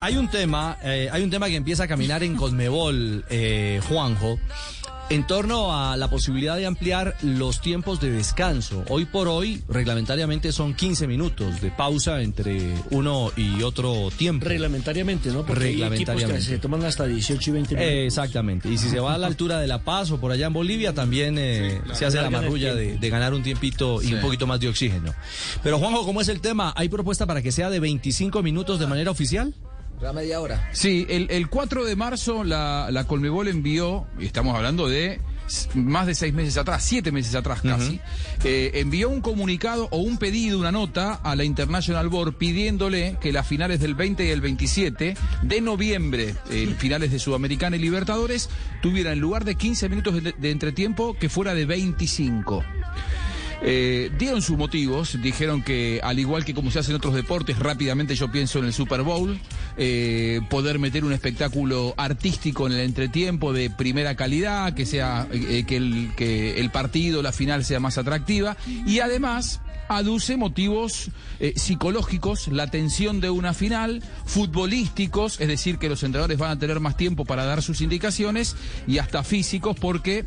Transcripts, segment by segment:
Hay un tema, eh, hay un tema que empieza a caminar en Conmebol, eh, Juanjo, en torno a la posibilidad de ampliar los tiempos de descanso. Hoy por hoy, reglamentariamente son 15 minutos de pausa entre uno y otro tiempo. Reglamentariamente, ¿no? Porque Reglamentariamente. hay equipos que se toman hasta 18 y 20 minutos. Eh, exactamente. Y si se va a la altura de La Paz o por allá en Bolivia, también eh, se hace la marrulla de, de ganar un tiempito y un poquito más de oxígeno. Pero Juanjo, ¿cómo es el tema? ¿Hay propuesta para que sea de 25 minutos de manera oficial? La media hora. Sí, el, el 4 de marzo la, la Colmebol envió, y estamos hablando de más de seis meses atrás, siete meses atrás casi, eh, envió un comunicado o un pedido, una nota a la International Board pidiéndole que las finales del 20 y el 27 de noviembre, eh, finales de Sudamericana y Libertadores, tuvieran en lugar de 15 minutos de, de entretiempo que fuera de 25. Eh, dieron sus motivos, dijeron que al igual que como se hace en otros deportes, rápidamente yo pienso en el Super Bowl, eh, poder meter un espectáculo artístico en el entretiempo de primera calidad, que sea eh, que, el, que el partido, la final sea más atractiva. Y además aduce motivos eh, psicológicos, la tensión de una final, futbolísticos, es decir, que los entrenadores van a tener más tiempo para dar sus indicaciones y hasta físicos porque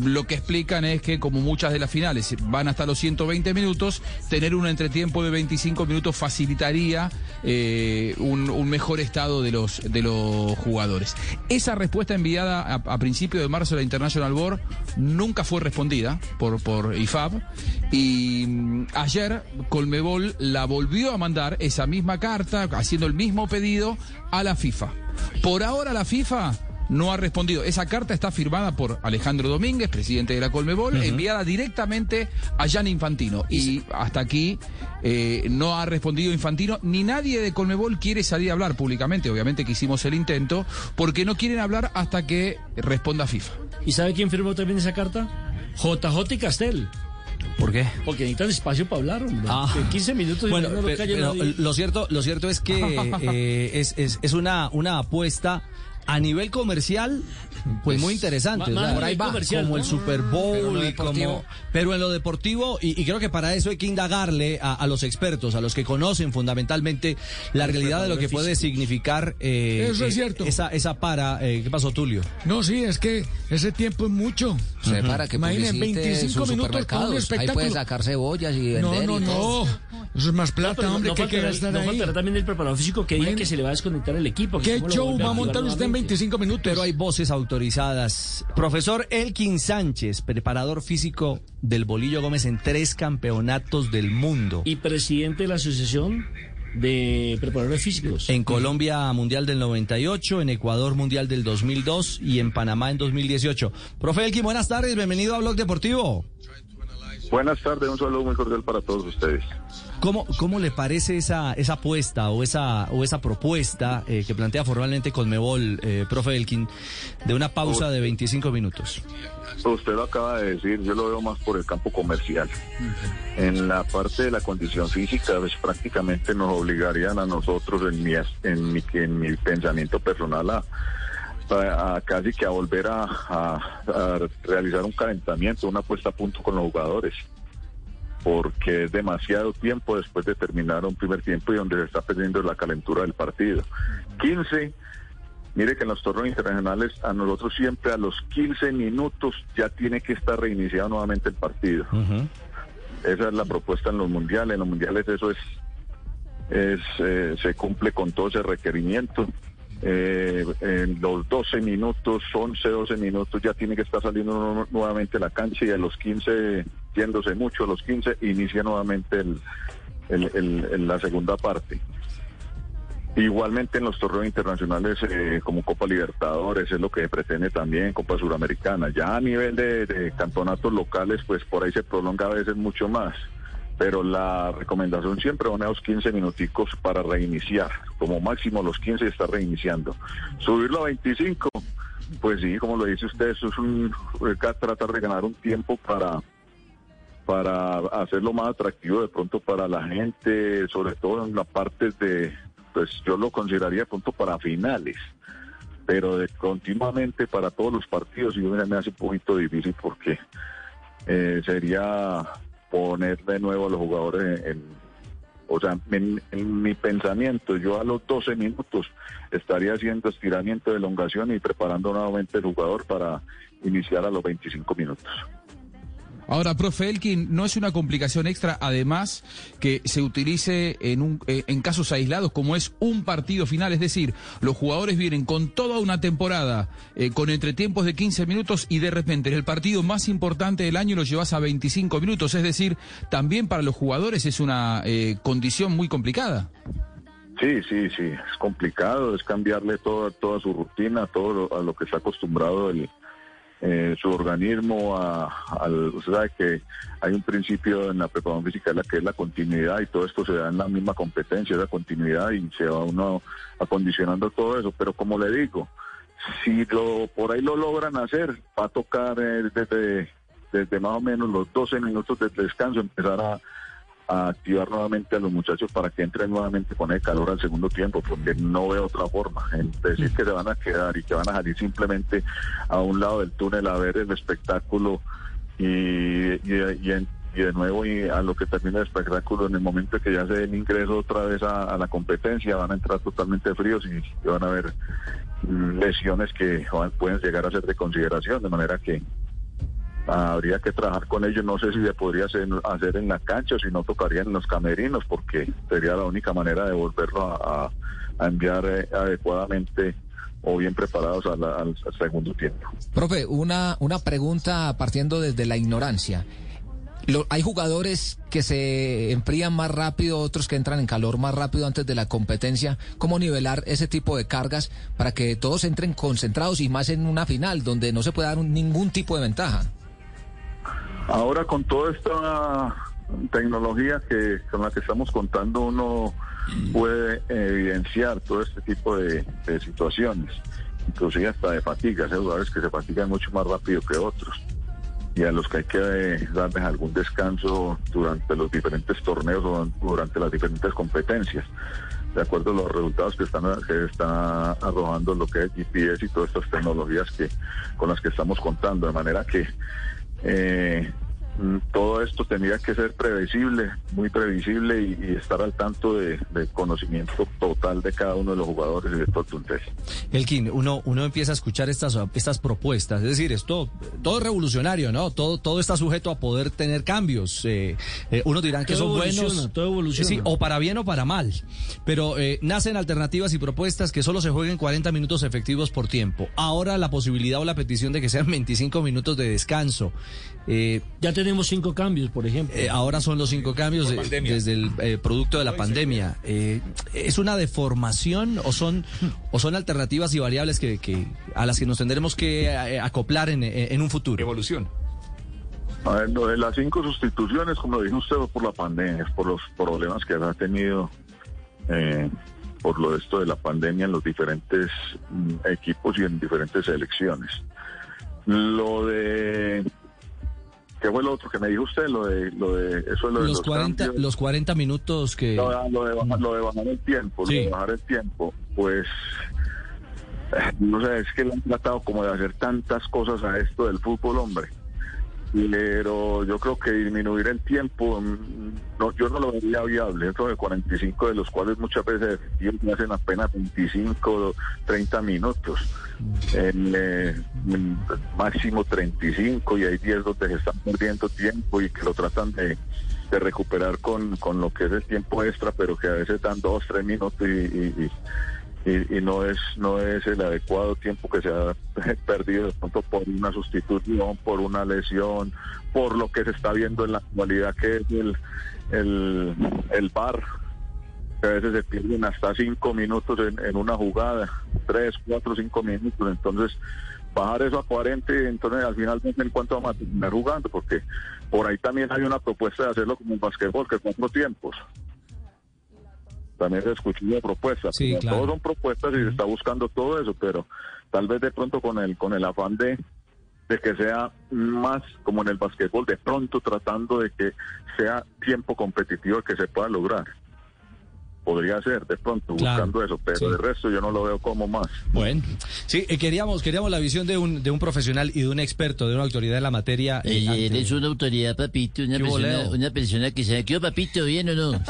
lo que explican es que como muchas de las finales van hasta los 120 minutos, tener un entretiempo de 25 minutos facilitaría eh, un, mejor estado de los, de los jugadores. Esa respuesta enviada a, a principios de marzo a la International Board nunca fue respondida por, por IFAB y mm, ayer Colmebol la volvió a mandar esa misma carta haciendo el mismo pedido a la FIFA. Por ahora la FIFA no ha respondido. Esa carta está firmada por Alejandro Domínguez, presidente de la Colmebol, enviada directamente a Jan Infantino. Y hasta aquí eh, no ha respondido Infantino, ni nadie de Colmebol quiere salir a hablar públicamente. Obviamente que hicimos el intento, porque no quieren hablar hasta que responda FIFA. ¿Y sabe quién firmó también esa carta? JJ y Castel. ¿Por qué? Porque necesitan espacio para hablar, hombre. Ah. En 15 minutos y Bueno, no pero lo cierto, lo cierto es que eh, es, es, es una, una apuesta a nivel comercial, pues muy interesante. más por ahí va, comercial, como ¿no? el Super Pero en Bowl, lo y como, deportivo. pero en lo deportivo, y, y creo que para eso hay que indagarle a, a los expertos, a los que conocen fundamentalmente la realidad de lo que puede significar eh, Eso es eh, cierto. esa, esa para. eh, ¿Qué pasó, Tulio? No, sí, es que ese tiempo es mucho. Se para que Imaginen, publicite 25 sus minutos con un. Ahí espectáculo. puede sacar cebollas y No, vender no, y todo. no. Eso es más plata, Pero hombre, no que gastar no ahí. faltará también el preparador físico que diga Bueno. que se le va a desconectar el equipo. que ¿Qué show va a montar usted en nuevamente. 25 minutos? Pero hay voces autorizadas. Profesor Elkin Sánchez, preparador físico del Bolillo Gómez en tres campeonatos del mundo. Y presidente de la Asociación de Preparadores Físicos. En Colombia Mundial del 98, en Ecuador Mundial del 2002 y en Panamá en 2018. Profe Elkin, buenas tardes, bienvenido a Blog Deportivo. Buenas tardes, un saludo muy cordial para todos ustedes. ¿Cómo, cómo le parece esa, esa apuesta o esa, o esa propuesta eh, que plantea formalmente Conmebol, eh, profe Elkin, de una pausa de 25 minutos? Usted lo acaba de decir, yo lo veo más por el campo comercial. En la parte de la condición física, pues prácticamente nos obligarían a nosotros, en mi, en mi, en mi pensamiento personal, a, casi que a volver a, a- a realizar un calentamiento, una puesta a punto con los jugadores. Porque es demasiado tiempo después de terminar un primer tiempo y donde se está perdiendo la calentura del partido. 15 Mire que en los torneos internacionales a nosotros siempre a los 15 minutos ya tiene que estar reiniciado nuevamente el partido. Esa es la propuesta en los mundiales. En los mundiales eso es, es eh, se cumple con todo ese requerimiento. Eh, en los 12 minutos, 11, 12 minutos ya tiene que estar saliendo nu- nuevamente la cancha y a los 15, yéndose mucho, los 15 inicia nuevamente el, la segunda parte. Igualmente en los torneos internacionales eh, como Copa Libertadores es lo que pretende también, Copa Suramericana. Ya a nivel de, campeonatos locales, pues por ahí se prolonga a veces mucho más. Pero la recomendación siempre a los 15 minuticos para reiniciar. Como máximo los 15 está reiniciando. Subirlo a 25, pues sí, como lo dice usted, eso es un, eh, tratar de ganar un tiempo para para hacerlo más atractivo de pronto para la gente, sobre todo en la parte de, pues yo lo consideraría de pronto para finales, pero continuamente para todos los partidos, y me hace un poquito difícil porque eh, sería poner de nuevo a los jugadores en- O sea, en, en mi pensamiento, yo a los 12 minutos estaría haciendo estiramiento de elongación y preparando nuevamente el jugador para iniciar a los 25 minutos. Ahora, profe Elkin, ¿no es una complicación extra, además, que se utilice en, un, eh, en casos aislados como es un partido final? Es decir, los jugadores vienen con toda una temporada, eh, con entretiempos de 15 minutos y de repente en el partido más importante del año lo llevas a 25 minutos. Es decir, también para los jugadores es una eh, condición muy complicada. Sí, sí, sí, es complicado, es cambiarle toda, toda su rutina, todo lo- a lo que está acostumbrado el, eh, su organismo, a, al, usted sabe que hay un principio en la preparación física la que es la continuidad y todo esto se da en la misma competencia, esa continuidad y se va uno acondicionando todo eso, pero como le digo, si lo por ahí lo logran hacer, va a tocar eh, desde, desde más o menos los 12 minutos de descanso empezar a, a activar nuevamente a los muchachos para que entren nuevamente con el calor al segundo tiempo, porque no veo otra forma. Decir que se van a quedar y que van a salir simplemente a un lado del túnel a ver el espectáculo y, y, y en- y de nuevo y a lo que termina el espectáculo en el momento que ya se den ingreso otra vez a, a la competencia van a entrar totalmente fríos y, van a haber mm, lesiones que van- pueden llegar a ser de consideración de manera que habría que trabajar con ellos. No sé si se podría hacer, en la cancha o si no tocaría en los camerinos, porque sería la única manera de volverlo a, enviar eh, adecuadamente o bien preparados al, al segundo tiempo. Profe, una, una pregunta partiendo desde la ignorancia. Lo- hay jugadores que se enfrían más rápido, otros que entran en calor más rápido antes de la competencia. ¿Cómo nivelar ese tipo de cargas para que todos entren concentrados y más en una final donde no se puede dar un- ningún tipo de ventaja? Ahora con toda esta tecnología que con la que estamos contando uno puede evidenciar todo este tipo de, situaciones, inclusive hasta de fatigas, hay jugadores que se fatigan mucho más rápido que otros. Y a los que hay que eh, darles algún descanso durante los diferentes torneos o durante las diferentes competencias, de acuerdo a los resultados que están que está arrojando lo que es GPS y todas estas tecnologías que con las que estamos contando, de manera que eh, todo esto tendría que ser previsible, muy previsible y, y estar al tanto de- del conocimiento total de cada uno de los jugadores y de todo el plantel. Elkin, uno, uno empieza a escuchar estas, estas propuestas, es decir, esto todo es revolucionario, ¿no? Todo, todo está sujeto a poder tener cambios. Eh, eh, unos dirán que Todo son buenos. todo evoluciona. Sí, o para bien o para mal. Pero eh, nacen alternativas y propuestas que solo se jueguen 40 minutos efectivos por tiempo. Ahora la posibilidad o la petición de que sean 25 minutos de descanso. Eh, Ya tenemos cinco cambios, por ejemplo. eh, ahora son los cinco cambios de- desde el eh, producto de la pandemia. Eh, ¿Es una deformación o son, o son alternativas y variables que, que- a las que nos tendremos que eh, acoplar en, en un futuro? Evolución. A ver, lo de las cinco sustituciones, como lo dijo usted, fue por la pandemia, por los problemas que ha tenido eh, por lo de esto de la pandemia en los diferentes mm, equipos y en diferentes selecciones. Lo de ¿qué fue lo otro que me dijo usted? Lo de lo de eso es lo de Los los 40, cambios. los 40 minutos que... No, ah, lo, de bajar, lo de bajar el tiempo, Sí. lo de bajar el tiempo, pues eh, no sé, es que le han tratado como de hacer tantas cosas a esto del fútbol, hombre. Pero yo creo que disminuir el tiempo, mm, no, yo no lo vería viable. Eso de 45, de los cuales muchas veces me hacen apenas 25, 30 minutos. En, eh, mm, máximo 35 y hay 10 donde se están perdiendo tiempo y que lo tratan de, de recuperar con, con lo que es el tiempo extra, pero que a veces dan 2, 3 minutos y, y- y- y, y no es no es el adecuado tiempo que se ha perdido de pronto por una sustitución, por una lesión, por lo que se está viendo en la actualidad que es el el, el bar a veces se pierden hasta cinco minutos en, una jugada, tres, cuatro, cinco minutos, entonces bajar eso a 40 y entonces al final en cuánto vamos a terminar jugando, porque por ahí también hay una propuesta de hacerlo como en basquetbol, que cuatro tiempos. También se escuchó una propuesta. Sí, pero claro. Todos son propuestas y se está buscando todo eso, pero tal vez de pronto con el, con el afán de, de que sea más como en el basquetbol, de pronto tratando de que sea tiempo competitivo que se pueda lograr. Podría ser de pronto Claro, buscando eso, pero sí. de resto yo no lo veo como más. Bueno, sí, eh, queríamos, queríamos la visión de un, de un profesional y de un experto, de una autoridad en la materia. eh, Eh, una autoridad, papito, una ¿Qué hubo, persona, una persona que ¿qué hubo, papito, bien o no?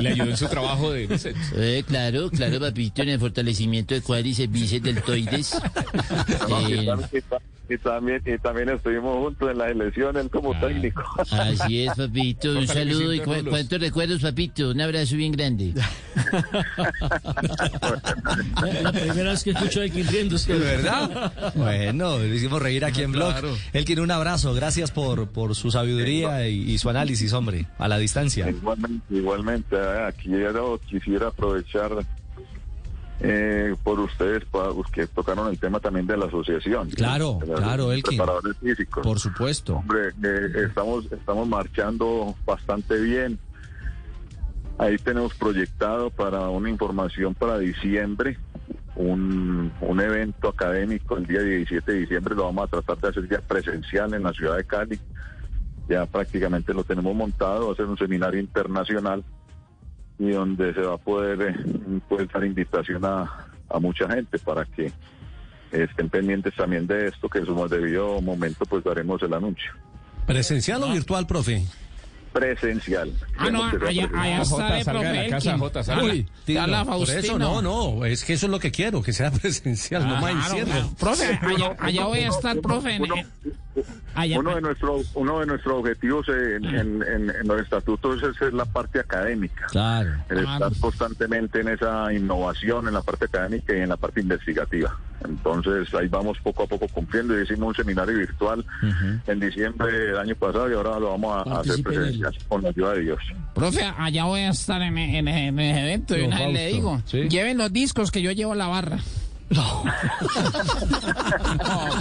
Le ayudó en su trabajo de... Eh, claro, claro, papito, en el fortalecimiento de cuádriceps, bíceps, deltoides. No, Eh, y, también, y ta- y también, estuvimos juntos en las elecciones como técnico. así es, papito, un saludo y cu- cuántos recuerdos, papito, un abrazo bien grande. La, primera vez que escucho a Elkin riéndose. ¿De verdad? Bueno, le hicimos reír aquí en Blog. Él quiere un abrazo. Gracias por, por su sabiduría y, y su análisis, hombre, a la distancia. Igualmente, igualmente, eh, yo quisiera aprovechar eh, por ustedes que tocaron el tema también de la asociación. Claro, De los claro, Elkin. Preparadores físicos. Por supuesto. Hombre, eh, estamos, estamos marchando bastante bien. Ahí tenemos proyectado para una información para diciembre, un, un evento académico el día 17 de diciembre, lo vamos a tratar de hacer ya presencial en la ciudad de Cali. Ya prácticamente lo tenemos montado, va a ser un seminario internacional y donde se va a poder, poder dar invitación a, a mucha gente para que estén pendientes también de esto, que en su debido momento pues daremos el anuncio. ¿Presencial o virtual, profe? Presencial. Ah, no, allá, allá presencial. está de profe la casa. Uy, eso Faustino. no, no, es que eso es lo que quiero, que sea presencial, no más Claro, claro. Profe, allá, allá voy a estar, profe. en- Uno, allá- uno de nuestros uno de nuestros objetivos en, en- en- en los estatutos es, es la parte académica. Claro. El Ah, estar constantemente en esa innovación en la parte académica y en la parte investigativa. Entonces ahí vamos poco a poco cumpliendo. Hicimos un seminario virtual en diciembre del año pasado y ahora lo vamos a, a hacer Participe con la ayuda de Dios. Profe, allá voy a estar en, en, en el evento y una vez le digo, ¿sí? lleven los discos que yo llevo la barra.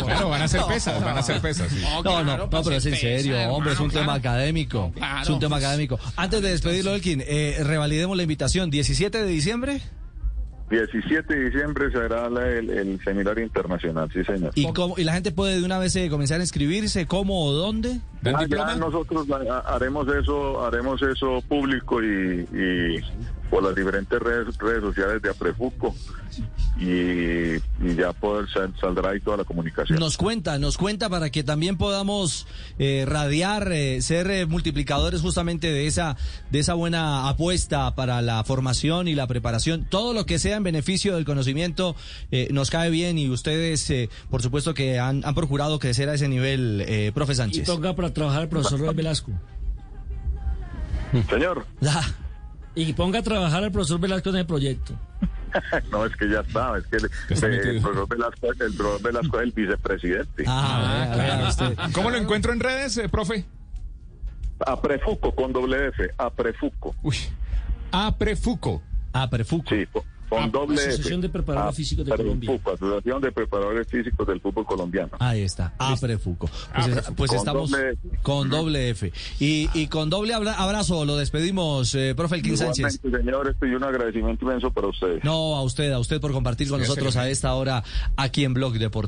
Claro, van a ser pesas, van a ser pesas. sí. No, no, no, pues, pero es en serio, hombre, es un tema académico. Es un tema pues. académico. Antes de despedirlo, Elkin, eh, revalidemos la invitación. ¿17 de diciembre? 17 de diciembre será la- el, el seminario internacional, sí señor. ¿Y, cómo, ¿Y la gente puede de una vez eh, comenzar a inscribirse? ¿Cómo o dónde? ¿Dan Ah, ya nosotros ha- haremos eso, haremos eso público y, y por las diferentes redes, redes sociales de Aprefuco y, y ya poder sal- saldrá ahí toda la comunicación. Nos cuenta, nos cuenta para que también podamos eh, radiar, eh, ser eh, multiplicadores justamente de esa, de esa buena apuesta para la formación y la preparación. Todo lo que sea en beneficio del conocimiento eh, nos cae bien y ustedes, eh, por supuesto, que han, han procurado crecer a ese nivel, eh, profe Y Sánchez. ponga para trabajar al profesor Rubén Velasco. Señor, Ah, Y ponga a trabajar al profesor Velasco en el proyecto. no es que ya está, es que el, está eh, metido. el profesor Velasco, el profesor Velasco es el vicepresidente. ah, vea, vea usted. ¿Cómo lo encuentro en redes, eh, profe? Aprefuco con doble F, Aprefuco. Uy. Aprefuco. Ah, Perfuco. Sí, con, con doble F. Asociación de Preparadores Físicos de Colombia. Asociación de Preparadores Físicos del Fútbol Colombiano. Ahí está, Aprefuco. Pues, es- pues Con estamos doble F. con doble F. Y, y con doble abra- abrazo lo despedimos, eh, profe Elkin Sánchez. Señores, y un agradecimiento inmenso para ustedes. No, a usted, a usted por compartir con nosotros a esta hora aquí en Blog Deportivo.